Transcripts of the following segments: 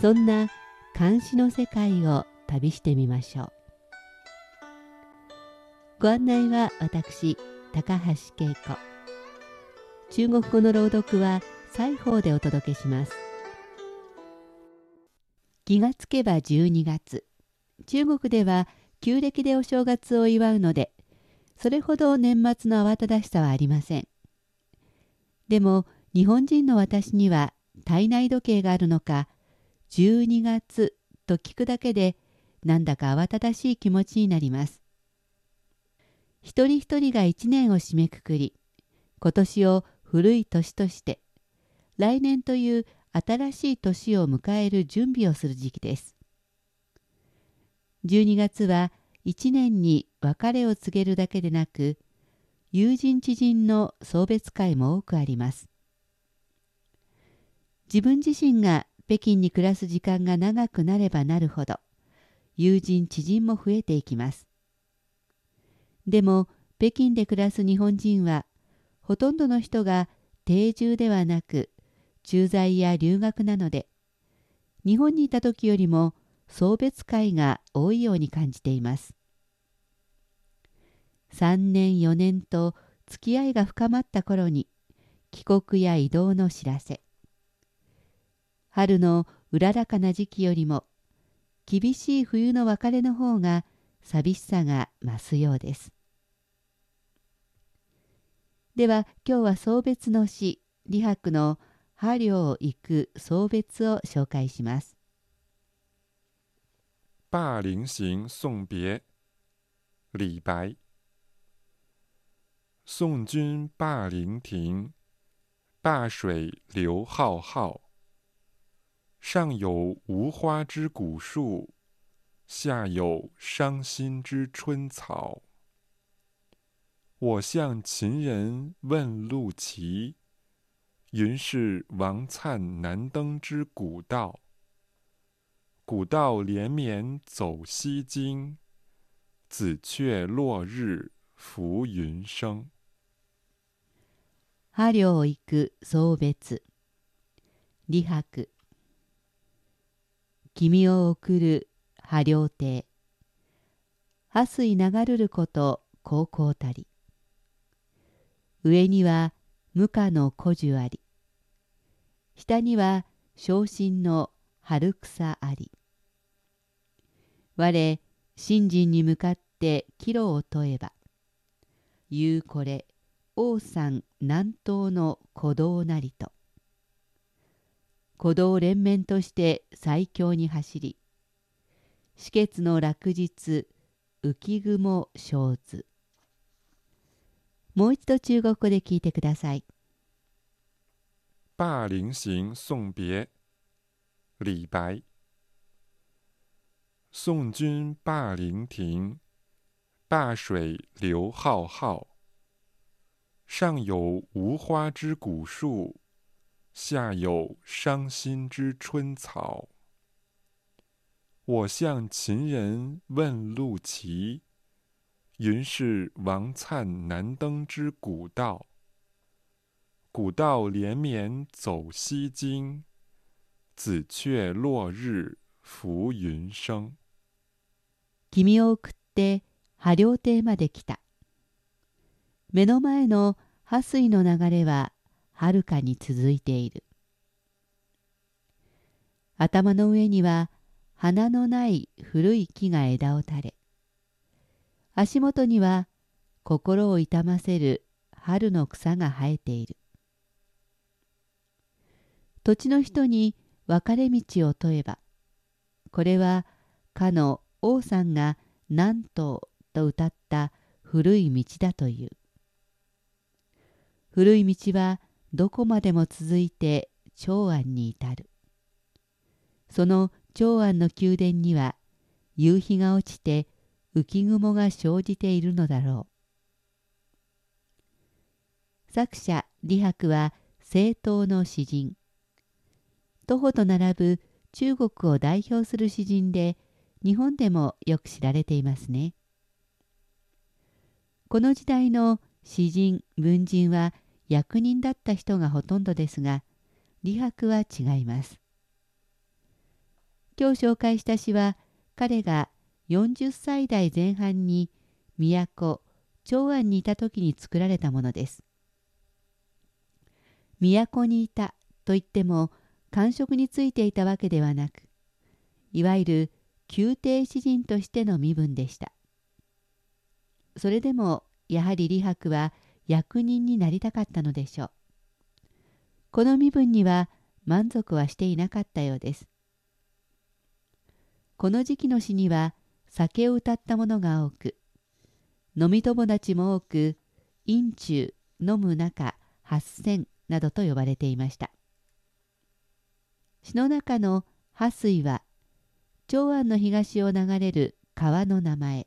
そんな漢詩の世界を旅してみましょう。ご案内は私高橋恵子。中国語の朗読は西方でお届けします。気がつけば12月。中国では旧暦でお正月を祝うのでそれほど年末の慌ただしさはありません。でも日本人の私には体内時計があるのか12月と聞くだけでなんだか慌ただしい気持ちになります。一人一人が一年を締めくくり今年を古い年として来年という新しい年を迎える準備をする時期です。12月は一年に別れを告げるだけでなく友人知人の送別会も多くあります。自分自身が北京に暮らす時間が長くなればなるほど友人知人も増えていきます。でも北京で暮らす日本人はほとんどの人が定住ではなく駐在や留学なので日本にいた時よりも送別会が多いように感じています。3年4年と付き合いが深まった頃に帰国や移動の知らせ。春のうららかな時期よりも厳しい冬の別れの方が寂しさが増すようです。では今日は送別の詩李白の「波領行く送別」を紹介します。灞陵行送别李白。送君灞陵亭灞水流浩浩。上有无花之古树下有伤心之春草我向秦人问路骑，云是王粲南登之古道。古道连绵走西京，紫雀落日浮云生。波領行く送別李白君を送る波領亭。波水流るること高校たり。上には無花の古樹あり。下には昇進の春草あり。我信心に向かって岐路を問えば言うこれ王山南東の鼓動なりと。鼓動連綿として最強に走り止血の落日浮雲生ずもう一度中国語で聞いてください。灞陵行送别，李白。送君灞陵亭，灞水流浩浩。上有无花之古树，下有伤心之春草。我向秦人问路骑。云是王粲难登之古道。古道连绵走西京，紫雀落日浮云生。君を送って波領亭まで来た。目の前の波水の流れははるかに続いている。頭の上には花のない古い木が枝を垂れ、足元には心を痛ませる春の草が生えている。土地の人に分かれ道を問えば、これはかの王さんが南東と歌った古い道だという。古い道はどこまでも続いて長安に至る。その長安の宮殿には夕日が落ちて浮雲が生じているのだろう。作者李白は政党の詩人。徒歩と並ぶ中国を代表する詩人で日本でもよく知られていますね。この時代の詩人文人は役人だった人がほとんどですが李白は違います。今日紹介した詩は彼が40歳代前半に都長安にいた時に作られたものです。都にいたといっても官職についていたわけではなくいわゆる宮廷詩人としての身分でした。それでもやはり李白は役人になりたかったのでしょう。この身分には満足はしていなかったようです。この時期の詩には酒を歌った者が多く、飲み友達も多く、飲中、飲む中、八千などと呼ばれていました。詩の中の破水は、長安の東を流れる川の名前。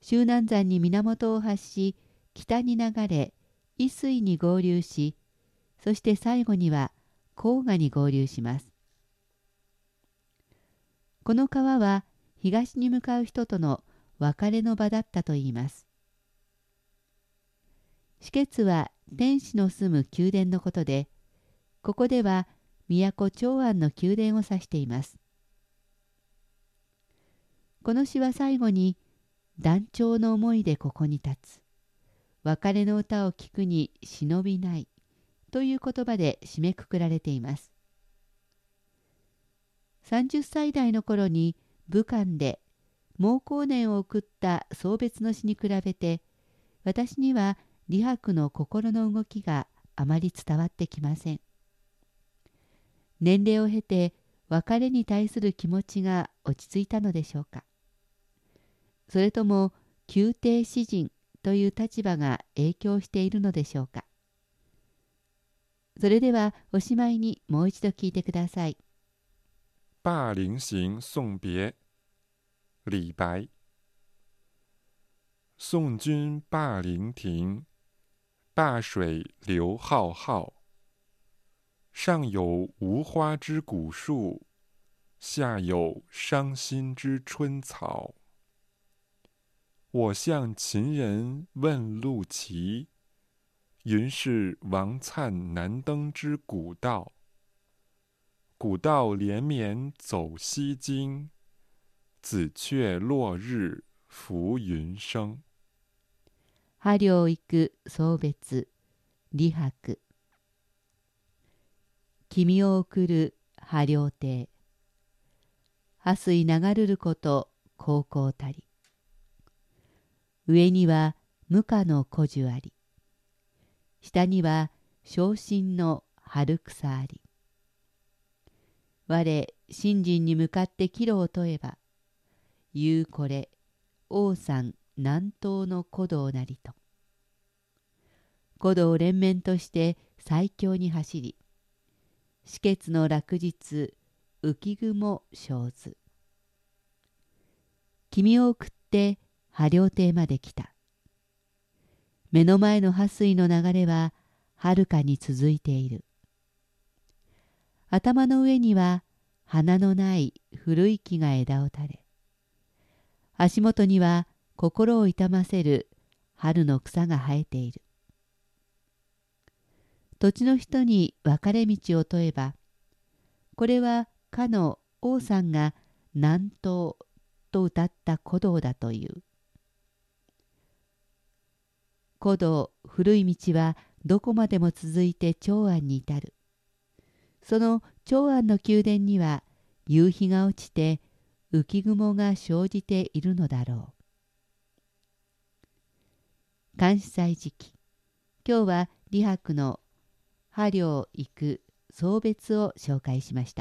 周南山に源を発し、北に流れ、伊水に合流し、そして最後には黄河に合流します。この川は東に向かう人との別れの場だったといいます。止血は天使の住む宮殿のことで、ここでは都長安の宮殿を指しています。この詩は最後に団長の思いでここに立つ。別れの歌を聞くに忍びないという言葉で締めくくられています。30歳代の頃に武漢で猛後年を送った送別の詩に比べて私には李白の心の動きがあまり伝わってきません。年齢を経て別れに対する気持ちが落ち着いたのでしょうか。それとも宮廷詩人という立場が影響しているのでしょうか。それではおしまいにもう一度聞いてください。霸陵行送别，李白。送君霸陵亭，灞水流浩浩。上有无花之古树，下有伤心之春草。我向秦人问路奇，云是王粲难登之古道。古道连绵走西京，紫雀落日浮云生。波領行く送別。李白。君を送る波領亭。破水流るること高校たり。上には無花の古樹あり。下には昇進の春草あり。我信心に向かって岐路を問えば言うこれ王山南東の古道なりと。古道連綿として最強に走り止血の落日浮雲生ず。君を送って波領亭まで来た。目の前の破水の流れははるかに続いている。頭の上には花のない古い木が枝を垂れ足元には心を痛ませる春の草が生えている。土地の人に分かれ道を問えばこれはかの王さんが南東と歌った古道だという。古道古い道はどこまでも続いて長安に至るその長安の宮殿には夕日が落ちて浮雲が生じているのだろう。監視祭時期今日は李白の「波領行く送別」を紹介しました。